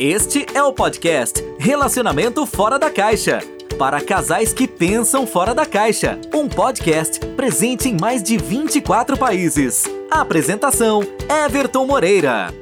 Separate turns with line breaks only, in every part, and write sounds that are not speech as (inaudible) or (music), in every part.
Este é o podcast Relacionamento Fora da Caixa. Para casais que pensam fora da caixa. Um podcast presente em mais de 24 países. Apresentação: Everton Moreira.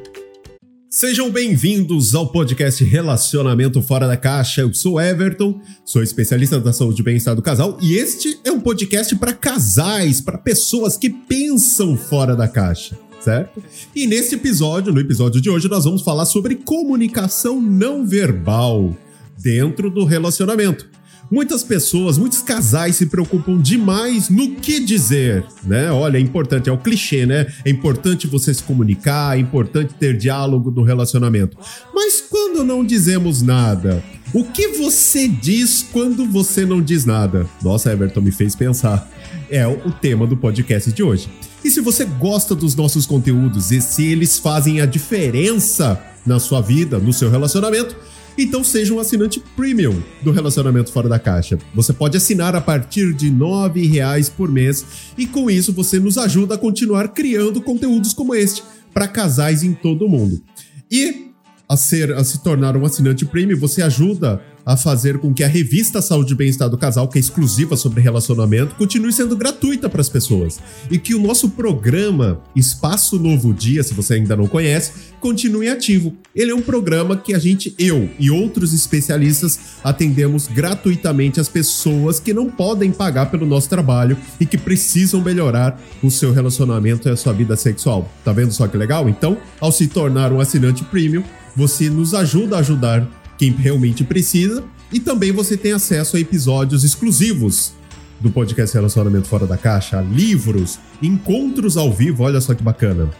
Sejam bem-vindos ao podcast Relacionamento Fora da Caixa. Eu sou Everton, sou especialista da saúde e bem-estar do casal e este é um podcast para casais, para pessoas que pensam fora da caixa certo? E nesse episódio, no episódio de hoje, nós vamos falar sobre comunicação não verbal dentro do relacionamento. Muitas pessoas, muitos casais se preocupam demais no que dizer, né? Olha, é importante, é o clichê, né? É importante você se comunicar, é importante ter diálogo no relacionamento. Mas quando não dizemos nada, o que você diz quando você não diz nada? Nossa, Everton me fez pensar. É o tema do podcast de hoje. E se você gosta dos nossos conteúdos e se eles fazem a diferença na sua vida, no seu relacionamento, então seja um assinante premium do Relacionamento Fora da Caixa. Você pode assinar a partir de R$ reais por mês e com isso você nos ajuda a continuar criando conteúdos como este para casais em todo o mundo. E a, ser, a se tornar um assinante premium, você ajuda a fazer com que a revista Saúde e Bem-Estar do Casal, que é exclusiva sobre relacionamento, continue sendo gratuita para as pessoas. E que o nosso programa Espaço Novo Dia, se você ainda não conhece, continue ativo. Ele é um programa que a gente, eu e outros especialistas, atendemos gratuitamente as pessoas que não podem pagar pelo nosso trabalho e que precisam melhorar o seu relacionamento e a sua vida sexual. Tá vendo só que legal? Então, ao se tornar um assinante premium, você nos ajuda a ajudar quem realmente precisa. E também você tem acesso a episódios exclusivos do podcast Relacionamento Fora da Caixa, livros, encontros ao vivo, olha só que bacana.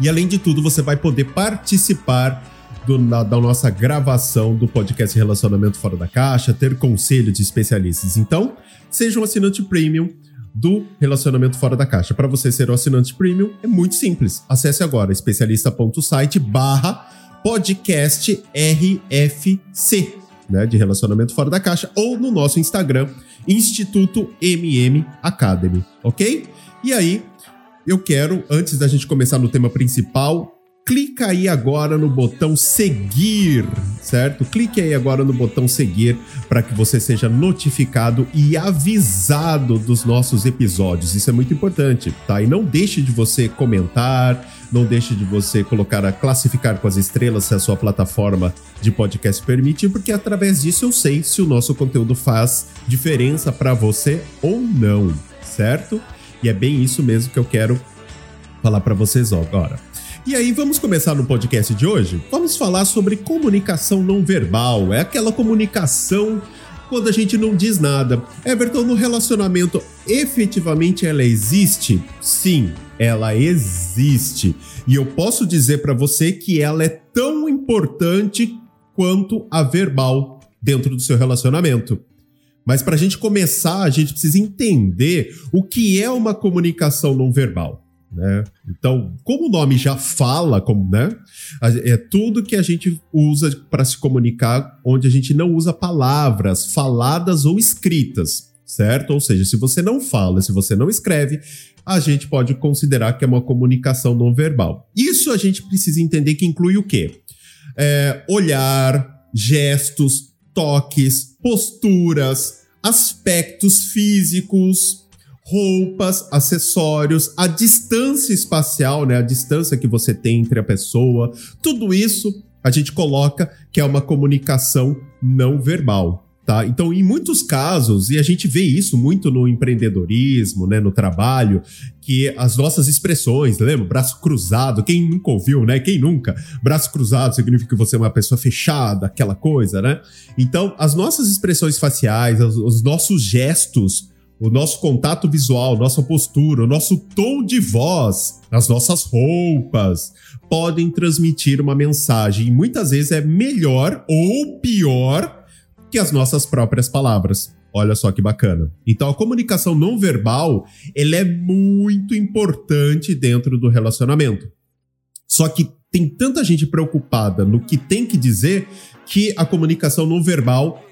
E além de tudo, você vai poder participar do, na, da nossa gravação do podcast Relacionamento Fora da Caixa, ter conselho de especialistas. Então, seja um assinante premium do Relacionamento Fora da Caixa. Para você ser um assinante premium, é muito simples. Acesse agora especialista.site barra podcast RFC, né, de relacionamento fora da caixa, ou no nosso Instagram, Instituto MM Academy, ok? E aí, eu quero, antes da gente começar no tema principal, clica aí agora no botão seguir, certo? Clique aí agora no botão seguir para que você seja notificado e avisado dos nossos episódios. Isso é muito importante, tá? E não deixe de você comentar, não deixe de você colocar a classificar com as estrelas se a sua plataforma de podcast permite, porque através disso eu sei se o nosso conteúdo faz diferença para você ou não, certo? E é bem isso mesmo que eu quero falar para vocês agora. E aí, vamos começar no podcast de hoje? Vamos falar sobre comunicação não verbal. É aquela comunicação quando a gente não diz nada. Everton, no relacionamento, efetivamente ela existe? Sim, ela existe. E eu posso dizer para você que ela é tão importante quanto a verbal dentro do seu relacionamento. Mas para a gente começar, a gente precisa entender o que é uma comunicação não verbal. Né? Então, como o nome já fala, como, né? É tudo que a gente usa para se comunicar, onde a gente não usa palavras faladas ou escritas, certo? Ou seja, se você não fala, se você não escreve, a gente pode considerar que é uma comunicação não verbal. Isso a gente precisa entender que inclui o quê? É, olhar, gestos, toques, posturas, aspectos físicos, roupas, acessórios, a distância espacial, né, a distância que você tem entre a pessoa, tudo isso a gente coloca que é uma comunicação não verbal. Tá? Então, em muitos casos, e a gente vê isso muito no empreendedorismo, né, no trabalho, que as nossas expressões, lembra? Braço cruzado, quem nunca ouviu, né? Quem nunca? Braço cruzado significa que você é uma pessoa fechada, aquela coisa, né? Então, as nossas expressões faciais, os, os nossos gestos, o nosso contato visual, nossa postura, o nosso tom de voz, as nossas roupas, podem transmitir uma mensagem. E muitas vezes é melhor ou pior que as nossas próprias palavras. Olha só que bacana. Então a comunicação não verbal, ela é muito importante dentro do relacionamento. Só que tem tanta gente preocupada no que tem que dizer que a comunicação não verbal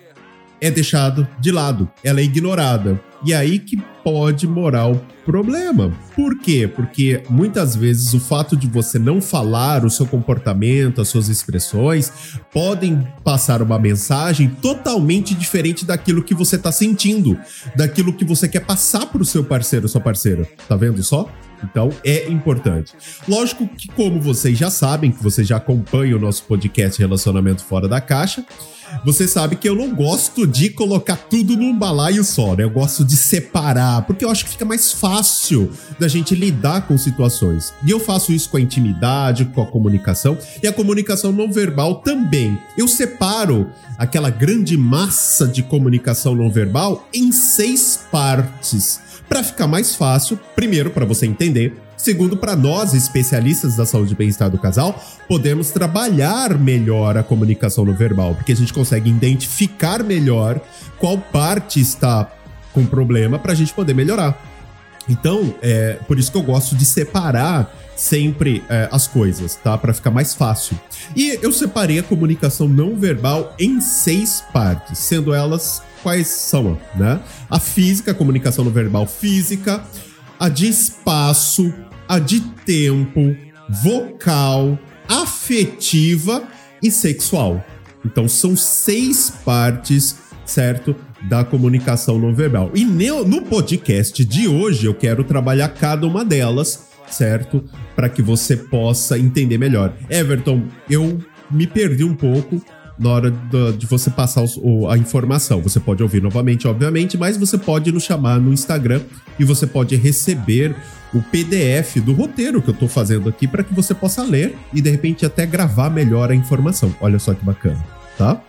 é deixado de lado, ela é ignorada. E aí que pode morar o problema. Por quê? Porque muitas vezes o fato de você não falar o seu comportamento, as suas expressões, podem passar uma mensagem totalmente diferente daquilo que você está sentindo, daquilo que você quer passar para o seu parceiro, sua parceira. Tá vendo só? Então é importante. Lógico que, como vocês já sabem, que vocês já acompanham o nosso podcast Relacionamento Fora da Caixa, você sabe que eu não gosto de colocar tudo num balaio só, né? Eu gosto de separar, porque eu acho que fica mais fácil da gente lidar com situações. E eu faço isso com a intimidade, com a comunicação e a comunicação não verbal também. Eu separo aquela grande massa de comunicação não verbal em seis partes para ficar mais fácil, primeiro para você entender, segundo para nós especialistas da saúde e bem-estar do casal, podemos trabalhar melhor a comunicação no verbal, porque a gente consegue identificar melhor qual parte está com problema para a gente poder melhorar. Então, é por isso que eu gosto de separar sempre é, as coisas, tá? Para ficar mais fácil. E eu separei a comunicação não verbal em seis partes, sendo elas quais são, né? A física, a comunicação no verbal física, a de espaço, a de tempo, vocal, afetiva e sexual. Então são seis partes, certo? Da comunicação não verbal. E no podcast de hoje eu quero trabalhar cada uma delas, certo? Para que você possa entender melhor. Everton, eu me perdi um pouco na hora de você passar o, a informação. Você pode ouvir novamente, obviamente, mas você pode nos chamar no Instagram e você pode receber o PDF do roteiro que eu estou fazendo aqui para que você possa ler e de repente até gravar melhor a informação. Olha só que bacana, tá?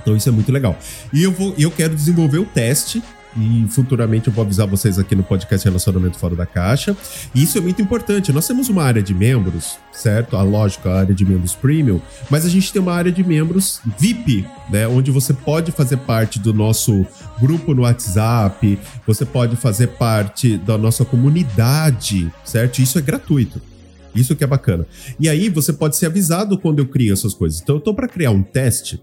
Então isso é muito legal. E eu vou, eu quero desenvolver o teste e futuramente eu vou avisar vocês aqui no podcast Relacionamento Fora da Caixa. E isso é muito importante. Nós temos uma área de membros, certo? A lógica, a área de membros premium, mas a gente tem uma área de membros VIP, né? Onde você pode fazer parte do nosso grupo no WhatsApp, você pode fazer parte da nossa comunidade, certo? Isso é gratuito. Isso que é bacana. E aí você pode ser avisado quando eu crio essas coisas. Então eu tô para criar um teste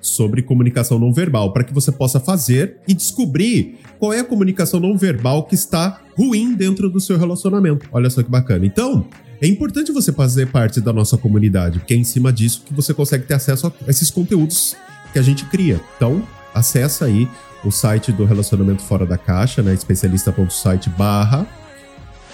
sobre comunicação não verbal, para que você possa fazer e descobrir qual é a comunicação não verbal que está ruim dentro do seu relacionamento. Olha só que bacana. Então, é importante você fazer parte da nossa comunidade, porque é em cima disso que você consegue ter acesso a esses conteúdos que a gente cria. Então, acessa aí o site do Relacionamento Fora da Caixa, né? especialista.site barra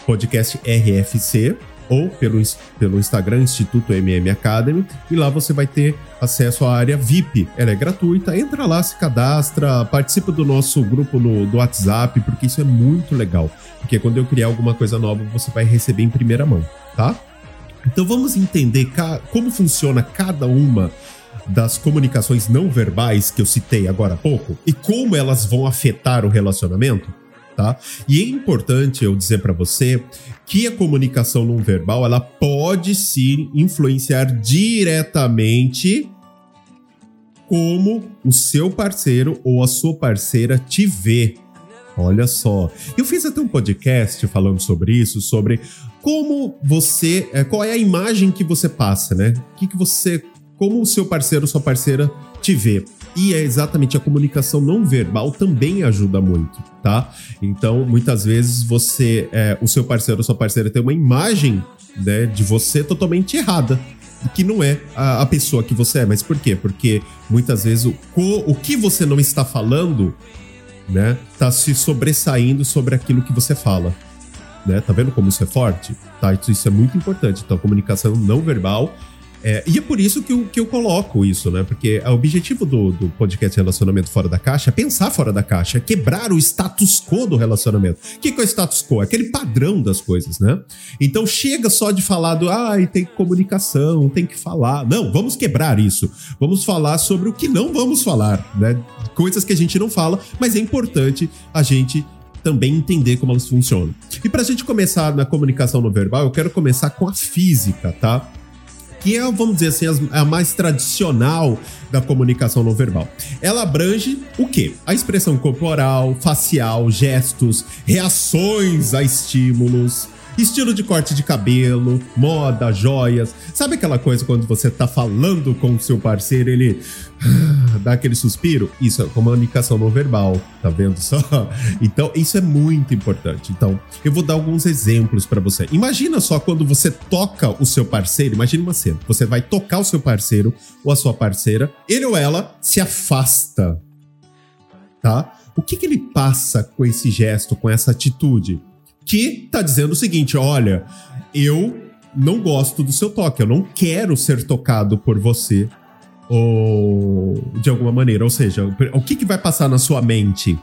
podcast RFC ou pelo, pelo Instagram Instituto MM Academy e lá você vai ter acesso à área VIP. Ela é gratuita, entra lá, se cadastra, participa do nosso grupo no, do WhatsApp, porque isso é muito legal. Porque quando eu criar alguma coisa nova, você vai receber em primeira mão, tá? Então vamos entender como funciona cada uma das comunicações não verbais que eu citei agora há pouco e como elas vão afetar o relacionamento? Tá? E é importante eu dizer para você que a comunicação não verbal ela pode sim influenciar diretamente como o seu parceiro ou a sua parceira te vê. Olha só, eu fiz até um podcast falando sobre isso, sobre como você, é, qual é a imagem que você passa, né? Que, que você, como o seu parceiro ou sua parceira te vê. E é exatamente a comunicação não verbal também ajuda muito, tá? Então, muitas vezes você, é, o seu parceiro ou sua parceira tem uma imagem né, de você totalmente errada que não é a, pessoa que você é. Mas por quê? Porque muitas vezes o, o que você não está falando, né, tá se sobressaindo sobre aquilo que você fala. Né? Tá vendo como isso é forte? Tá? Isso é muito importante. Então, comunicação não verbal é, e é por isso que eu, que eu coloco isso, né? Porque o objetivo do, do podcast Relacionamento Fora da Caixa é pensar fora da caixa, é quebrar o status quo do relacionamento. O que, que é o status quo? É aquele padrão das coisas, né? Então chega só de falar do, ah, tem comunicação, tem que falar. Não, vamos quebrar isso. Vamos falar sobre o que não vamos falar, né? Coisas que a gente não fala, mas é importante a gente também entender como elas funcionam. E para a gente começar na comunicação não verbal, eu quero começar com a física, tá? Que é, vamos dizer assim, a mais tradicional da comunicação não verbal. Ela abrange o quê? A expressão corporal, facial, gestos, reações a estímulos, estilo de corte de cabelo, moda, joias. Sabe aquela coisa quando você tá falando com o seu parceiro, ele dá aquele suspiro, isso é comunicação não verbal, tá vendo só? (laughs) Então, isso é muito importante. Então, eu vou dar alguns exemplos para você. Imagina só quando você toca o seu parceiro, imagine uma cena, você vai tocar o seu parceiro ou a sua parceira, ele ou ela se afasta, tá? O que, que ele passa com esse gesto, com essa atitude? Que tá dizendo o seguinte: olha, eu não gosto do seu toque, eu não quero ser tocado por você ou de alguma maneira. Ou seja, o que, que vai passar na sua mente?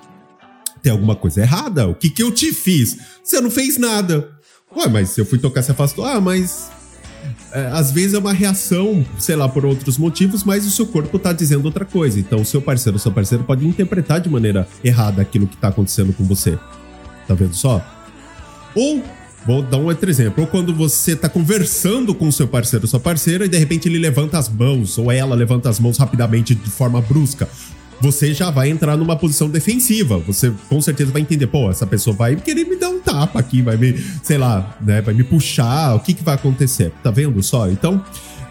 Tem alguma coisa errada? O que, que eu te fiz? Você não fez nada. Ué, mas se eu fui tocar, você afastou. Ah, mas. É, às vezes é uma reação, sei lá, por outros motivos, mas o seu corpo tá dizendo outra coisa. Então, o seu parceiro, o seu parceiro pode interpretar de maneira errada aquilo que tá acontecendo com você. Tá vendo só? Ou Vou dar um outro exemplo. Ou quando você tá conversando com seu parceiro ou sua parceira e de repente ele levanta as mãos, ou ela levanta as mãos rapidamente de forma brusca. Você já vai entrar numa posição defensiva. Você com certeza vai entender, pô, essa pessoa vai querer me dar um tapa aqui, vai me, sei lá, né, vai me puxar, o que que vai acontecer? Tá vendo só? Então,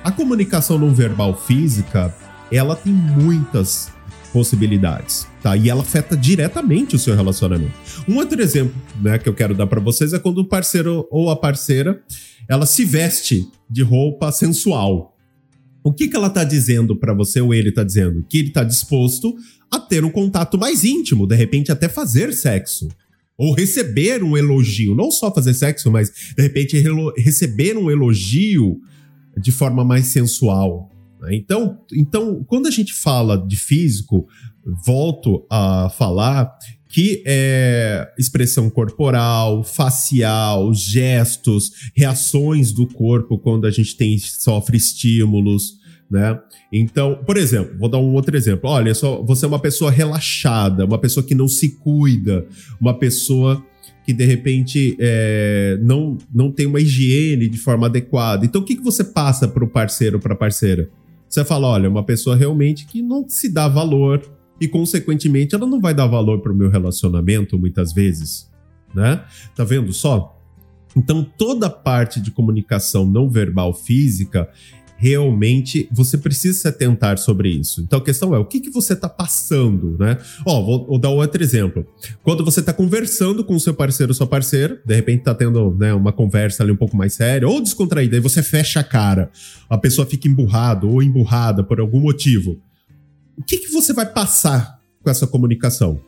a comunicação não verbal física, ela tem muitas possibilidades, tá? E ela afeta diretamente o seu relacionamento. Um outro exemplo, né, que eu quero dar para vocês é quando o parceiro ou a parceira, ela se veste de roupa sensual. O que que ela tá dizendo para você ou ele tá dizendo? Que ele tá disposto a ter um contato mais íntimo, de repente até fazer sexo ou receber um elogio, não só fazer sexo, mas de repente receber um elogio de forma mais sensual, né? Então, então, quando a gente fala de físico, volto a falar que é expressão corporal, facial, gestos, reações do corpo quando a gente tem sofre estímulos, né? Então, por exemplo, vou dar um outro exemplo. Olha, só, você é uma pessoa relaxada, uma pessoa que não se cuida, uma pessoa que de repente é, não, não tem uma higiene de forma adequada. Então, o que, que você passa para o parceiro, para a parceira? Você fala, olha, uma pessoa realmente que não se dá valor e, consequentemente, ela não vai dar valor para o meu relacionamento muitas vezes, né? Tá vendo só? Então, toda parte de comunicação não verbal física realmente você precisa se atentar sobre isso. Então a questão é o que, que você está passando, né? Ó, vou, vou, dar outro exemplo. Quando você está conversando com o seu parceiro ou sua parceira, de repente está tendo né, uma conversa ali um pouco mais séria ou descontraída, aí você fecha a cara, a pessoa fica emburrado ou emburrada por algum motivo. O que, que você vai passar com essa comunicação?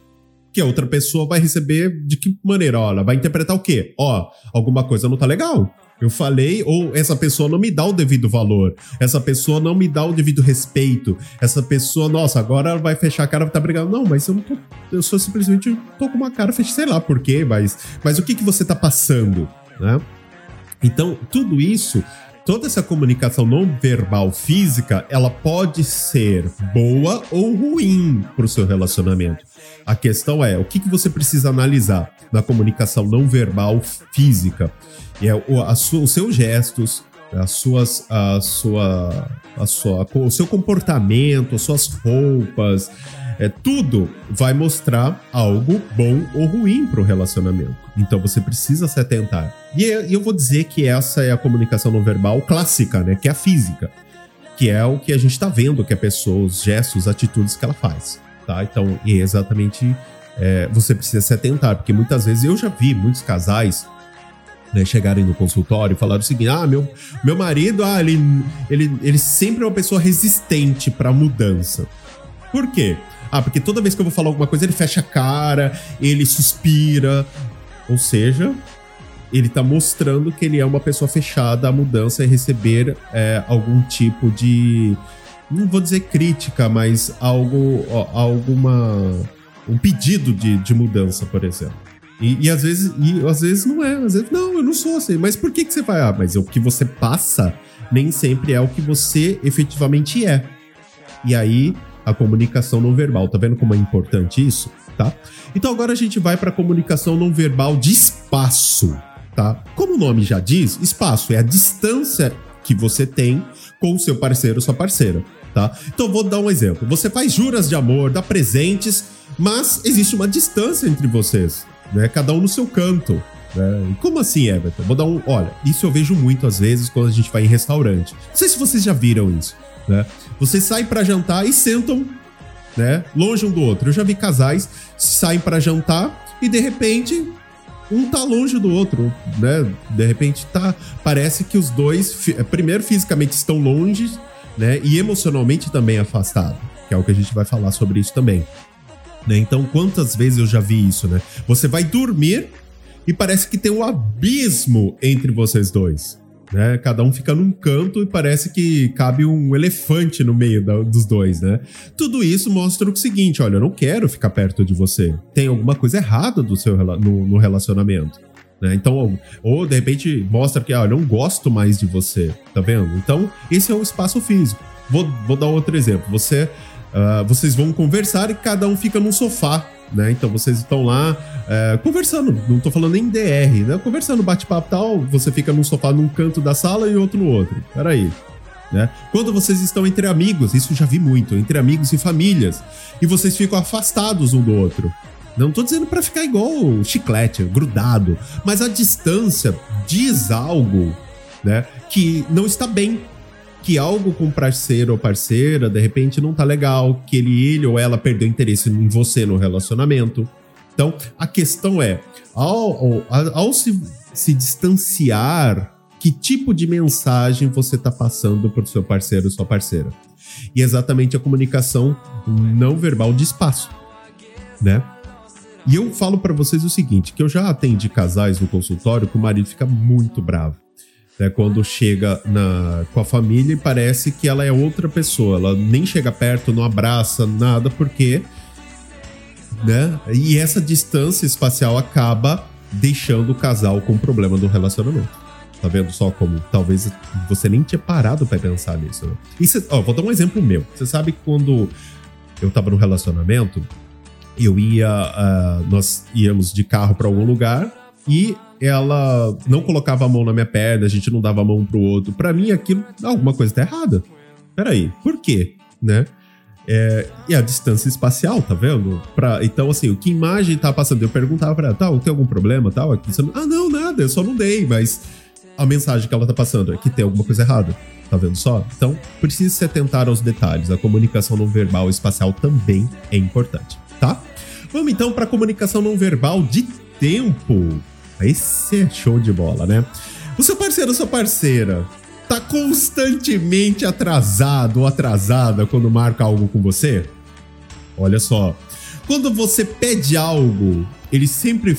que a outra pessoa vai receber de que maneira? Ela vai interpretar o quê? Ó, alguma coisa não tá legal. Eu falei, ou essa pessoa não me dá o devido valor, essa pessoa não me dá o devido respeito, essa pessoa, nossa, agora ela vai fechar a cara e tá brigando. Não, mas eu não tô. Eu só simplesmente tô com uma cara fechada, sei lá por quê, mas. Mas o que, que você tá passando, né? Então, tudo isso toda essa comunicação não verbal física, ela pode ser boa ou ruim para o seu relacionamento. A questão é, o que, que você precisa analisar na comunicação não verbal física? É o, a sua, os seus gestos, as suas, a sua, a sua, o seu comportamento, as suas roupas, é, tudo vai mostrar algo bom ou ruim para o relacionamento. Então você precisa se atentar. E eu vou dizer que essa é a comunicação não verbal clássica, né? Que é a física. Que é o que a gente está vendo que a pessoa, os gestos, atitudes que ela faz tá? Então, é exatamente é, você precisa se atentar, porque muitas vezes eu já vi muitos casais né, chegarem no consultório e falar o seguinte: ah, meu, meu marido, ah, ele, ele, ele sempre é uma pessoa resistente para mudança. Por quê? Ah, porque toda vez que eu vou falar alguma coisa, ele fecha a cara, ele suspira. Ou seja, ele tá mostrando que ele é uma pessoa fechada à mudança e receber é, algum tipo de não vou dizer crítica, mas algo, alguma um pedido de, de mudança, por exemplo. E, e, às vezes, e às vezes não é, às vezes não, eu não sou assim. Mas por que que você vai? Ah, mas o que você passa nem sempre é o que você efetivamente é. E aí a comunicação não verbal, tá vendo como é importante isso, tá? Então agora a gente vai para a comunicação não verbal de espaço, tá? Como o nome já diz, espaço é a distância que você tem com o seu parceiro ou sua parceira, tá? Então vou dar um exemplo. Você faz juras de amor, dá presentes, mas existe uma distância entre vocês, né? Cada um no seu canto. Né? Como assim, Everton? Vou dar um. Olha, isso eu vejo muito às vezes quando a gente vai em restaurante. Não sei se vocês já viram isso, né? Vocês saem para jantar e sentam né? Longe um do outro. Eu já vi casais saem para jantar e de repente um tá longe do outro, né? De repente tá, parece que os dois primeiro fisicamente estão longe, né? E emocionalmente também afastados, que é o que a gente vai falar sobre isso também. Né? Então, quantas vezes eu já vi isso, né? Você vai dormir e parece que tem um abismo entre vocês dois. Né? Cada um fica num canto e parece que cabe um elefante no meio da, dos dois, né? Tudo isso mostra o seguinte: olha, eu não quero ficar perto de você. Tem alguma coisa errada do seu, no, no relacionamento. Né? Então, ou, de repente mostra que, ah, eu não gosto mais de você, tá vendo? Então, esse é o espaço físico. Vou, vou dar outro exemplo. Você, uh, vocês vão conversar e cada um fica num sofá né? Então vocês estão lá é, conversando, não tô falando nem DR, né? Conversando, bate-papo tal, você fica num sofá num canto da sala e outro no outro. Peraí. Né? Quando vocês estão entre amigos, isso já vi muito, entre amigos e famílias, e vocês ficam afastados um do outro. Não tô dizendo para ficar igual chiclete, grudado, mas a distância diz algo, né, que não está bem que algo com parceiro ou parceira de repente não tá legal, que ele, ele ou ela perdeu interesse em você no relacionamento. Então, a questão é, ao, ao, ao se, se distanciar, que tipo de mensagem você está passando para o seu parceiro ou sua parceira? E exatamente a comunicação não verbal de espaço, né? E eu falo para vocês o seguinte, que eu já atendi casais no consultório que o marido fica muito bravo né, quando chega na, com a família e parece que ela é outra pessoa. Ela nem chega perto, não abraça, nada, porque. Né? E essa distância espacial acaba deixando o casal com problema do relacionamento. Tá vendo só como talvez você nem tinha parado para pensar nisso. Né? E cê, ó, vou dar um exemplo meu. Você sabe que quando eu tava no relacionamento, eu ia. Uh, nós íamos de carro para algum lugar e ela não colocava a mão na minha perna, a gente não dava a mão pro outro. Para mim, aquilo, alguma coisa tá errada. Peraí, por quê? Né? É, e a distância espacial, tá vendo? Pra, então, assim, o que imagem tá passando? Eu perguntava pra ela, tal, tem algum problema, tal? Aqui, não, ah, não, nada, eu só não dei, mas a mensagem que ela tá passando é que tem alguma coisa errada, tá vendo só? Então, precisa se atentar aos detalhes. A comunicação não verbal espacial também é importante, tá? Vamos então para a comunicação não verbal de tempo. Esse é show de bola, né? O seu parceiro, sua parceira, tá constantemente atrasado ou atrasada quando marca algo com você? Olha só. Quando você pede algo, ele sempre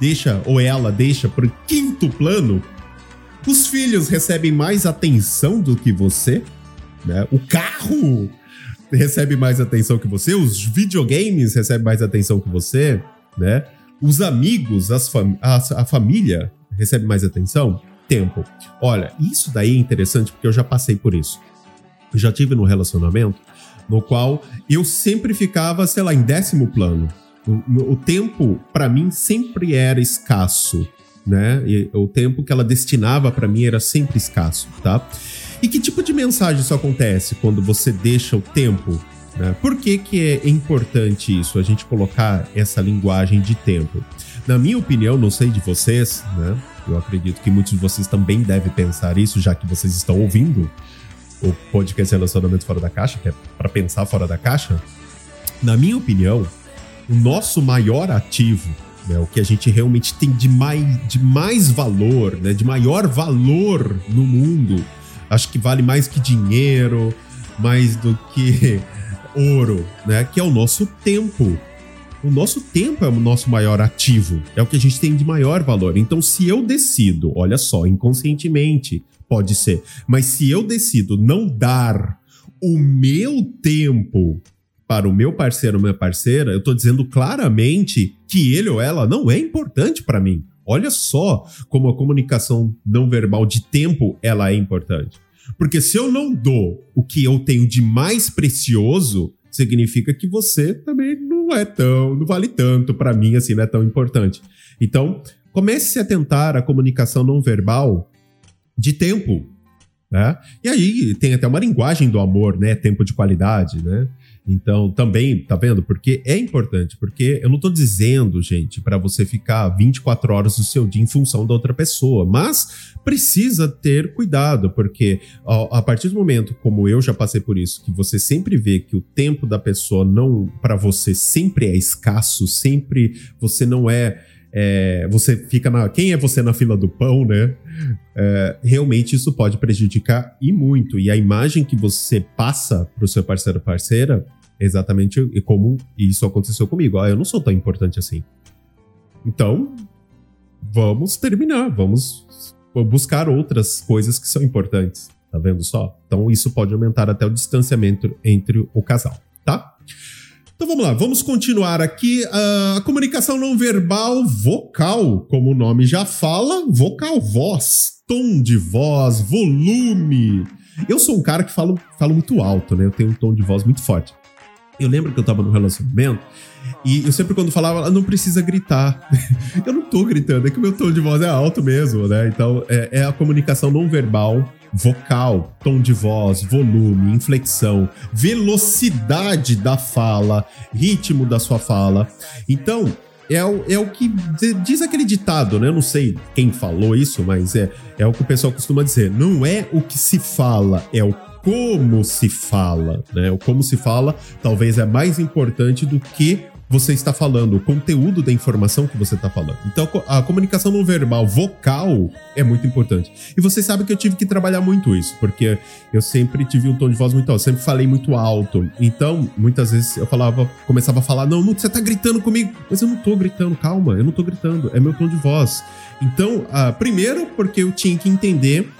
deixa, ou ela deixa, para quinto plano. Os filhos recebem mais atenção do que você, né? O carro recebe mais atenção que você, os videogames recebem mais atenção que você, né? Os amigos, as fam a, a família recebe mais atenção? Tempo. Olha, isso daí é interessante porque eu já passei por isso. Eu já tive num relacionamento no qual eu sempre ficava, sei lá, em décimo plano. O, o tempo, para mim, sempre era escasso, né? E o tempo que ela destinava para mim era sempre escasso, tá? E que tipo de mensagem isso acontece quando você deixa o tempo né? Por que, que é importante isso, a gente colocar essa linguagem de tempo? Na minha opinião, não sei de vocês, né? Eu acredito que muitos de vocês também devem pensar isso, já que vocês estão ouvindo o podcast Relacionamento Fora da Caixa, que é para pensar fora da caixa. Na minha opinião, o nosso maior ativo, né, o que a gente realmente tem de mais, de mais valor, né, de maior valor no mundo, acho que vale mais que dinheiro, mais do que ouro, né? Que é o nosso tempo. O nosso tempo é o nosso maior ativo, é o que a gente tem de maior valor. Então, se eu decido, olha só, inconscientemente, pode ser, mas se eu decido não dar o meu tempo para o meu parceiro ou minha parceira, eu estou dizendo claramente que ele ou ela não é importante para mim. Olha só como a comunicação não verbal de tempo ela é importante. Porque se eu não dou o que eu tenho de mais precioso, significa que você também não é tão, não vale tanto para mim assim, não é tão importante. Então, comece a tentar a comunicação não verbal de tempo. Né? E aí tem até uma linguagem do amor, né? Tempo de qualidade, né? Então, também, tá vendo? Porque é importante, porque eu não tô dizendo, gente, para você ficar 24 horas do seu dia em função da outra pessoa, mas precisa ter cuidado, porque a partir do momento, como eu já passei por isso, que você sempre vê que o tempo da pessoa não, para você sempre é escasso, sempre você não é é, você fica na. Quem é você na fila do pão, né? É, realmente isso pode prejudicar e muito. E a imagem que você passa para o seu parceiro ou parceira exatamente como isso aconteceu comigo. Ah, eu não sou tão importante assim. Então, vamos terminar, vamos buscar outras coisas que são importantes. Tá vendo só? Então, isso pode aumentar até o distanciamento entre o casal, tá? Então vamos lá, vamos continuar aqui. Uh, a comunicação não verbal vocal, como o nome já fala, vocal, voz, tom de voz, volume. Eu sou um cara que falo, falo muito alto, né? Eu tenho um tom de voz muito forte. Eu lembro que eu tava no relacionamento e eu sempre quando falava, não precisa gritar. (laughs) eu não tô gritando, é que o meu tom de voz é alto mesmo, né? Então é, é a comunicação não verbal vocal, tom de voz, volume, inflexão, velocidade da fala, ritmo da sua fala. Então, é o, é o que diz aquele ditado, né? Eu não sei quem falou isso, mas é, é o que o pessoal costuma dizer. Não é o que se fala, é o como se fala, né? O como se fala talvez é mais importante do que você está falando, o conteúdo da informação que você está falando. Então, a comunicação não verbal vocal é muito importante. E vocês sabem que eu tive que trabalhar muito isso, porque eu sempre tive um tom de voz muito alto, sempre falei muito alto. Então, muitas vezes eu falava, começava a falar: Não, você tá gritando comigo. Mas eu não tô gritando, calma, eu não tô gritando, é meu tom de voz. Então, uh, primeiro, porque eu tinha que entender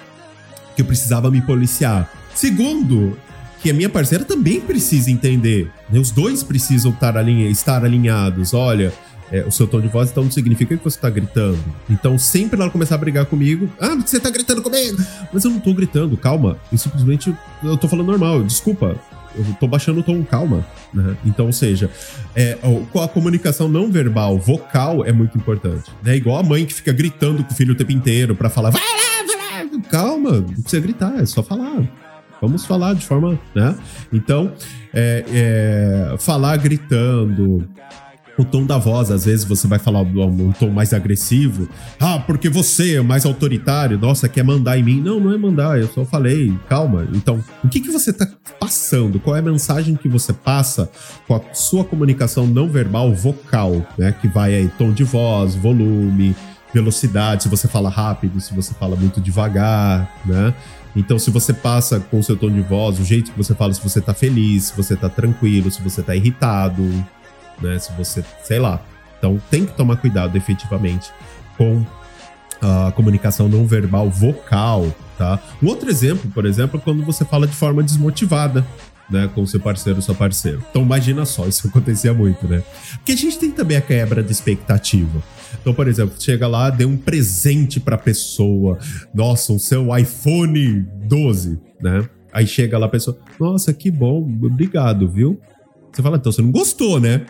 que eu precisava me policiar. Segundo, que a minha parceira também precisa entender. Né? Os dois precisam estar, estar alinhados. Olha, é, o seu tom de voz então não significa que você está gritando. Então, sempre ela começar a brigar comigo, ah, você está gritando comigo! Mas eu não estou gritando, calma. Eu simplesmente eu tô falando normal, desculpa. Eu tô baixando o tom, calma. Né? Então, ou seja, é, a comunicação não verbal, vocal, é muito importante. É né? igual a mãe que fica gritando com o filho o tempo inteiro para falar, vai lá, vai lá! Calma, não precisa gritar, é só falar. Vamos falar de forma, né? Então, é, é, falar gritando, o tom da voz, às vezes você vai falar um, tom mais agressivo. Ah, porque você é mais autoritário, nossa, quer mandar em mim. Não, não é mandar, eu só falei, calma. Então, o que, que você tá passando? Qual é a mensagem que você passa com a sua comunicação não verbal vocal, né? Que vai aí tom de voz, volume, velocidade, se você fala rápido, se você fala muito devagar, né? Então, se você passa com o seu tom de voz, o jeito que você fala, se você tá feliz, se você tá tranquilo, se você tá irritado, né? Se você, sei lá. Então, tem que tomar cuidado efetivamente com a comunicação não verbal vocal, tá? Um outro exemplo, por exemplo, é quando você fala de forma desmotivada né, com seu parceiro ou sua parceira. Então imagina só, isso acontecia muito, né? Porque a gente tem também a quebra de expectativa. Então, por exemplo, chega lá, dê um presente pra pessoa. Nossa, o seu iPhone 12, né? Aí chega lá a pessoa, nossa, que bom, obrigado, viu? Você fala, então você não gostou, né?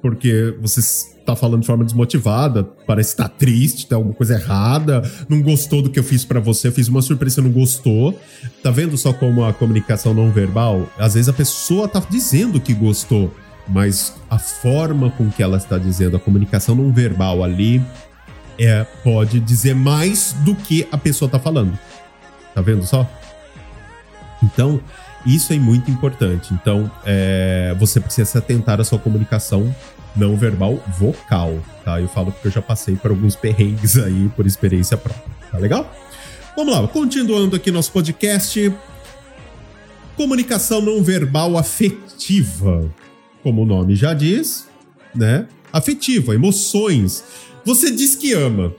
Porque você tá falando de forma desmotivada, parece estar tá triste, tá alguma coisa errada, não gostou do que eu fiz para você, eu fiz uma surpresa, você não gostou. Tá vendo só como a comunicação não verbal? Às vezes a pessoa tá dizendo que gostou, mas a forma com que ela está dizendo, a comunicação não verbal ali, é, pode dizer mais do que a pessoa tá falando. Tá vendo só? Então, isso é muito importante. Então, é, você precisa se atentar à sua comunicação não verbal vocal, tá? Eu falo porque eu já passei por alguns perrengues aí por experiência própria, tá legal? Vamos lá, continuando aqui nosso podcast. Comunicação não verbal afetiva. Como o nome já diz, né? Afetiva, emoções. Você diz que ama.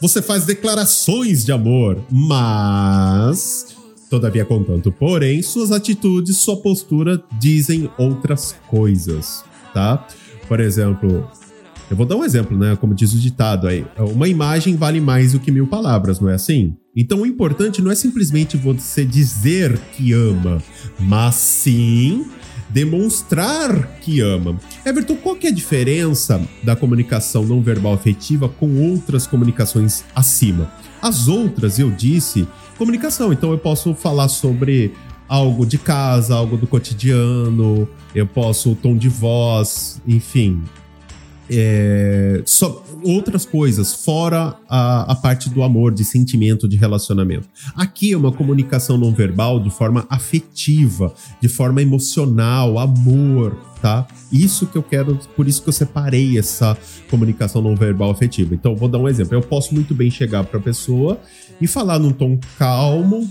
Você faz declarações de amor, mas todavia contanto, porém, suas atitudes, sua postura dizem outras coisas, tá? Por exemplo, eu vou dar um exemplo, né? Como diz o ditado aí. Uma imagem vale mais do que mil palavras, não é assim? Então o importante não é simplesmente você dizer que ama, mas sim demonstrar que ama. Everton, qual que é a diferença da comunicação não verbal afetiva com outras comunicações acima? As outras, eu disse comunicação. Então eu posso falar sobre algo de casa, algo do cotidiano, eu posso o tom de voz, enfim. É, só outras coisas, fora a, a parte do amor, de sentimento, de relacionamento. Aqui é uma comunicação não verbal de forma afetiva, de forma emocional, amor, tá? Isso que eu quero, por isso que eu separei essa comunicação não verbal afetiva. Então, vou dar um exemplo. Eu posso muito bem chegar para a pessoa e falar num tom calmo,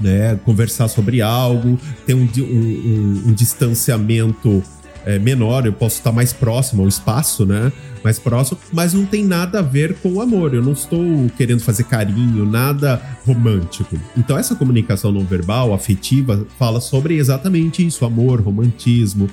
né? Conversar sobre algo, ter um, um, um, um distanciamento é, menor, eu posso estar mais próximo ao espaço, né? Mais próximo, mas não tem nada a ver com o amor. Eu não estou querendo fazer carinho, nada romântico. Então, essa comunicação não verbal, afetiva, fala sobre exatamente isso: amor, romantismo,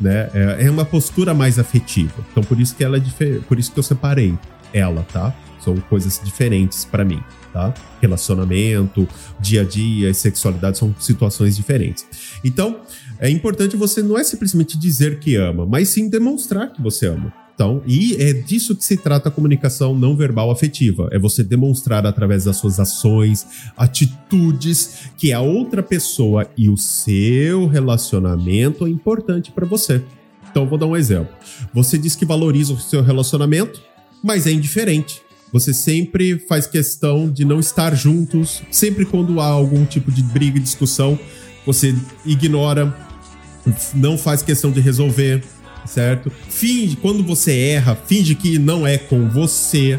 né? É, é uma postura mais afetiva. Então, por isso que ela é por isso que eu separei ela, tá? São coisas diferentes para mim, tá? Relacionamento, dia a dia e sexualidade são situações diferentes. Então, é importante você não é simplesmente dizer que ama, mas sim demonstrar que você ama. Então, e é disso que se trata a comunicação não verbal afetiva. É você demonstrar através das suas ações, atitudes, que a outra pessoa e o seu relacionamento é importante para você. Então, vou dar um exemplo. Você diz que valoriza o seu relacionamento, mas é indiferente. Você sempre faz questão de não estar juntos, sempre quando há algum tipo de briga e discussão, você ignora, não faz questão de resolver, certo? Finge, quando você erra, finge que não é com você,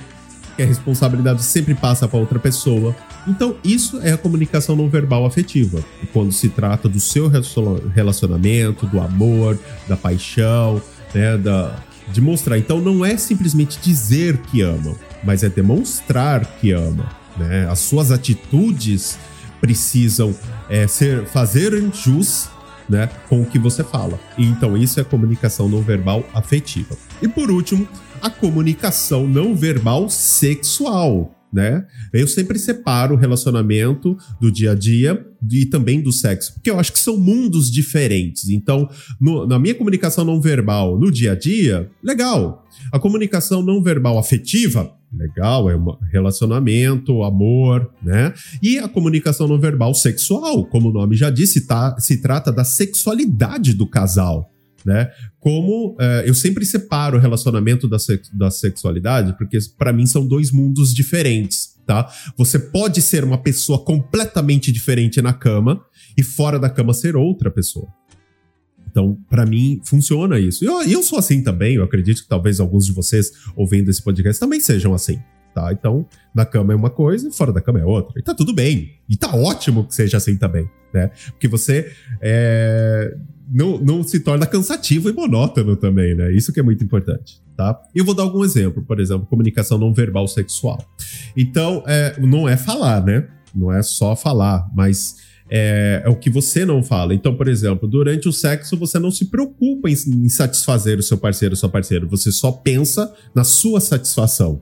que a responsabilidade sempre passa para outra pessoa. Então, isso é a comunicação não verbal afetiva. Quando se trata do seu relacionamento, do amor, da paixão, né, da, de mostrar. Então, não é simplesmente dizer que ama, mas é demonstrar que ama. Né? As suas atitudes precisam é, ser fazer jus né, com o que você fala. Então, isso é comunicação não verbal afetiva. E por último, a comunicação não verbal sexual. Né? Eu sempre separo o relacionamento do dia a dia e também do sexo, porque eu acho que são mundos diferentes. Então, no, na minha comunicação não verbal no dia a dia, legal. A comunicação não verbal afetiva, legal, é um relacionamento, amor, né? E a comunicação não verbal sexual, como o nome já disse, tá, se trata da sexualidade do casal. Né? Como é, eu sempre separo o relacionamento da, sex da sexualidade, porque para mim são dois mundos diferentes, tá? Você pode ser uma pessoa completamente diferente na cama e fora da cama ser outra pessoa. Então, para mim, funciona isso. E eu, eu sou assim também, eu acredito que talvez alguns de vocês ouvindo esse podcast também sejam assim. Tá? Então, na cama é uma coisa e fora da cama é outra. E tá tudo bem. E tá ótimo que seja assim também, né? Porque você é, não, não se torna cansativo e monótono também, né? Isso que é muito importante, tá? Eu vou dar algum exemplo, por exemplo, comunicação não verbal sexual. Então, é, não é falar, né? Não é só falar, mas é, é, o que você não fala. Então, por exemplo, durante o sexo você não se preocupa em, em satisfazer o seu parceiro ou sua parceira, você só pensa na sua satisfação.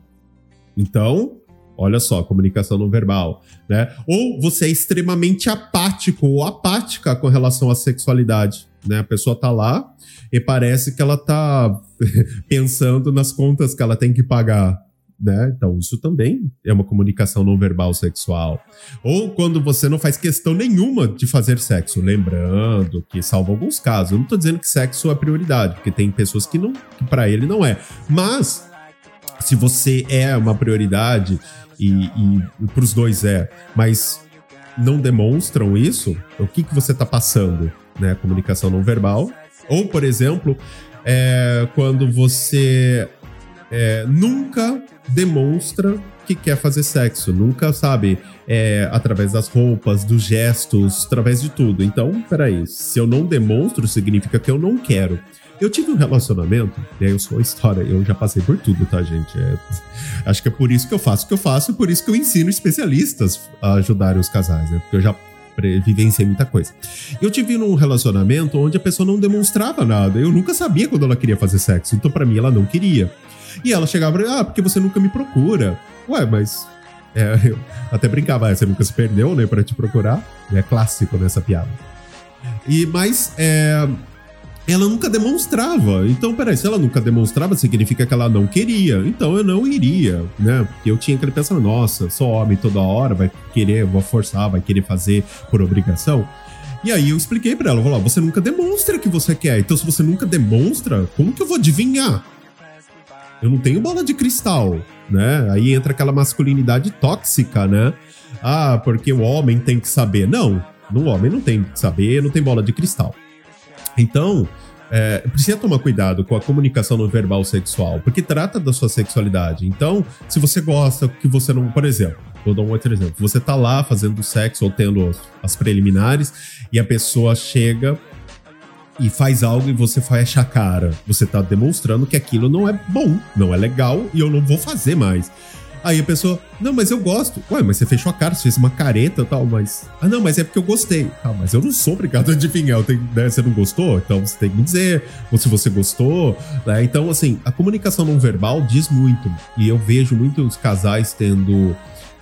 Então, olha só, comunicação não verbal, né? Ou você é extremamente apático ou apática com relação à sexualidade, né? A pessoa tá lá e parece que ela tá (laughs) pensando nas contas que ela tem que pagar, né? Então, isso também é uma comunicação não verbal sexual. Ou quando você não faz questão nenhuma de fazer sexo, lembrando que, salvo alguns casos, eu não tô dizendo que sexo é prioridade, porque tem pessoas que não, que para ele não é. Mas se você é uma prioridade e, e, para os dois é, mas não demonstram isso, o que que você está passando, né? Comunicação não verbal. Ou, por exemplo, é, quando você é, nunca demonstra que quer fazer sexo. Nunca, sabe, é, através das roupas, dos gestos, através de tudo. Então, peraí, se eu não demonstro, significa que eu não quero. Eu tive um relacionamento, e aí eu sou a história, eu já passei por tudo, tá, gente? É, acho que é por isso que eu faço o que eu faço e por isso que eu ensino especialistas a ajudarem os casais, né? Porque eu já vivenciei muita coisa. Eu tive num relacionamento onde a pessoa não demonstrava nada. Eu nunca sabia quando ela queria fazer sexo. Então, para mim, ela não queria. E ela chegava ah, porque você nunca me procura. Ué, mas. É, (laughs) eu até brincava, ah, você nunca se perdeu, né, para te procurar. É clássico nessa piada. E, mas, é, ela nunca demonstrava. Então, peraí, se ela nunca demonstrava, significa que ela não queria. Então eu não iria, né? Porque eu tinha aquele pensamento, nossa, sou homem toda hora, vai querer, vou forçar, vai querer fazer por obrigação. E aí eu expliquei para ela, lá, você nunca demonstra que você quer. Então se você nunca demonstra, como que eu vou adivinhar? Eu não tenho bola de cristal, né? Aí entra aquela masculinidade tóxica, né? Ah, porque o homem tem que saber. Não, no homem não tem que saber, não tem bola de cristal. Então, é, precisa tomar cuidado com a comunicação não verbal sexual, porque trata da sua sexualidade. Então, se você gosta que você não. Por exemplo, vou dar um outro exemplo. Você tá lá fazendo sexo ou tendo as preliminares e a pessoa chega e faz algo e você fecha a cara. Você tá demonstrando que aquilo não é bom, não é legal e eu não vou fazer mais. Aí a pessoa, não, mas eu gosto. Ué, mas você fechou a cara, você fez uma careta e tal, mas. Ah, não, mas é porque eu gostei. Ah, mas eu não sou obrigado a adivinhar. Eu tenho, né, você não gostou? Então você tem que me dizer. Ou se você gostou. Né? Então, assim, a comunicação não verbal diz muito. E eu vejo muitos casais tendo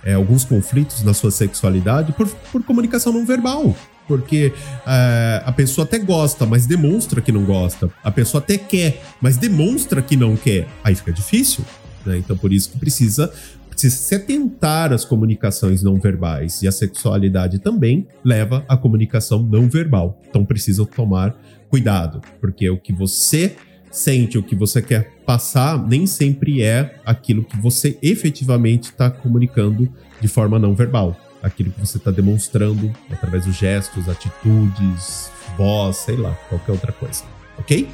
é, alguns conflitos na sua sexualidade por, por comunicação não verbal porque é, a pessoa até gosta, mas demonstra que não gosta. A pessoa até quer, mas demonstra que não quer. Aí fica difícil. Né? Então, por isso que precisa, precisa se atentar às comunicações não verbais. E a sexualidade também leva à comunicação não verbal. Então, precisa tomar cuidado, porque o que você sente, o que você quer passar, nem sempre é aquilo que você efetivamente está comunicando de forma não verbal. Aquilo que você está demonstrando através dos gestos, atitudes, voz, sei lá, qualquer outra coisa. Ok?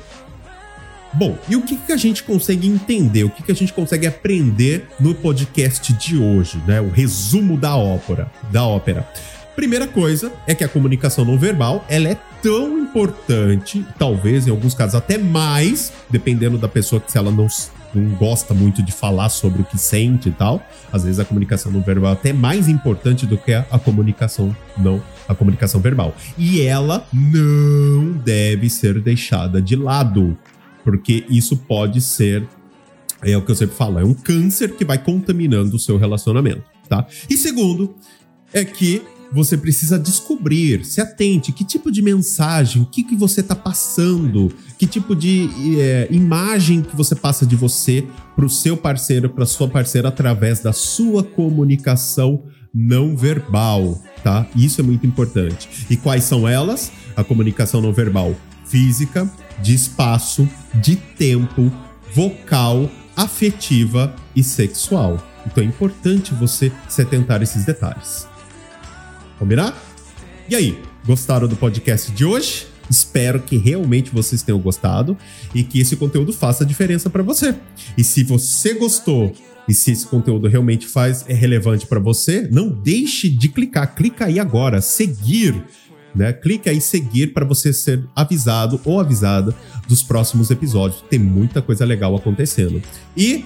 Bom, e o que, que a gente consegue entender, o que, que a gente consegue aprender no podcast de hoje, né? O resumo da ópera, da ópera. Primeira coisa é que a comunicação não verbal, ela é tão importante, talvez em alguns casos até mais, dependendo da pessoa que se ela não não gosta muito de falar sobre o que sente e tal. Às vezes a comunicação não verbal é até mais importante do que a, a comunicação não a comunicação verbal. E ela não deve ser deixada de lado porque isso pode ser é o que eu sempre falo, é um câncer que vai contaminando o seu relacionamento, tá? E segundo, é que você precisa descobrir, se atente, que tipo de mensagem, o que, que você está passando, que tipo de é, imagem que você passa de você para o seu parceiro, para sua parceira através da sua comunicação não verbal, tá? Isso é muito importante. E quais são elas? A comunicação não verbal física, de espaço, de tempo, vocal, afetiva e sexual. Então é importante você se atentar a esses detalhes. Combinado? E aí, gostaram do podcast de hoje? Espero que realmente vocês tenham gostado e que esse conteúdo faça diferença para você. E se você gostou e se esse conteúdo realmente faz é relevante para você, não deixe de clicar, clica aí agora, seguir né? Clique aí seguir para você ser avisado ou avisada dos próximos episódios. Tem muita coisa legal acontecendo. E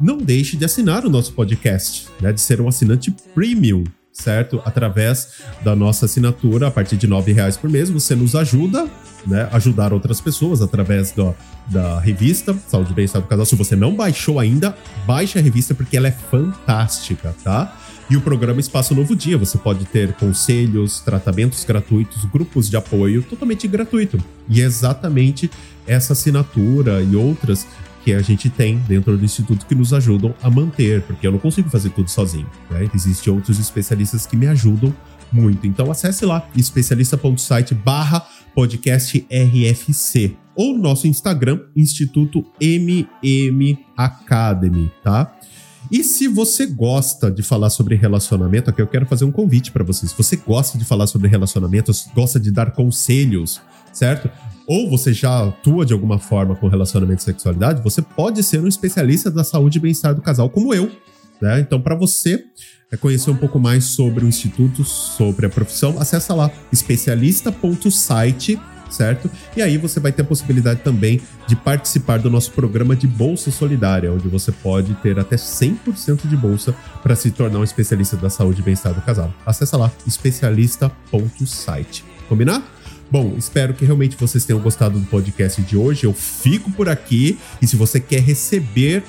não deixe de assinar o nosso podcast, né? De ser um assinante premium, certo? Através da nossa assinatura, a partir de R$ reais por mês, você nos ajuda, né? Ajudar outras pessoas através do, da revista Saúde Bem-Estar do Casal. Se você não baixou ainda, baixe a revista porque ela é fantástica, tá? E o programa Espaço Novo Dia, você pode ter conselhos, tratamentos gratuitos, grupos de apoio totalmente gratuito. E é exatamente essa assinatura e outras que a gente tem dentro do Instituto que nos ajudam a manter, porque eu não consigo fazer tudo sozinho. Né? Existem outros especialistas que me ajudam muito. Então acesse lá, especialista.site barra podcast RFC ou nosso Instagram, Instituto MM Academy, tá? E se você gosta de falar sobre relacionamento, aqui eu quero fazer um convite para vocês. Se você gosta de falar sobre relacionamento, gosta de dar conselhos, certo? Ou você já atua de alguma forma com relacionamento e sexualidade, você pode ser um especialista da saúde e bem-estar do casal, como eu. Né? Então, para você é conhecer um pouco mais sobre o Instituto, sobre a profissão, acessa lá especialista.site certo? E aí você vai ter a possibilidade também de participar do nosso programa de Bolsa Solidária, onde você pode ter até 100% de bolsa para se tornar um especialista da saúde e bem-estar do casal. Acesse lá, especialista.site. Combinado? Bom, espero que realmente vocês tenham gostado do podcast de hoje. Eu fico por aqui e se você quer receber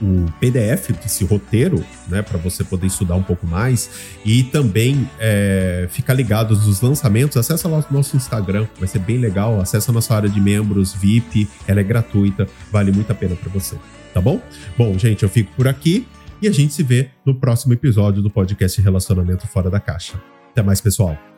o PDF desse roteiro, né, para você poder estudar um pouco mais e também é, ficar ligado nos lançamentos, acessa lá o nosso Instagram, vai ser bem legal. Acessa a nossa área de membros VIP, ela é gratuita, vale muito a pena para você, tá bom? Bom, gente, eu fico por aqui e a gente se vê no próximo episódio do podcast Relacionamento Fora da Caixa. Até mais, pessoal.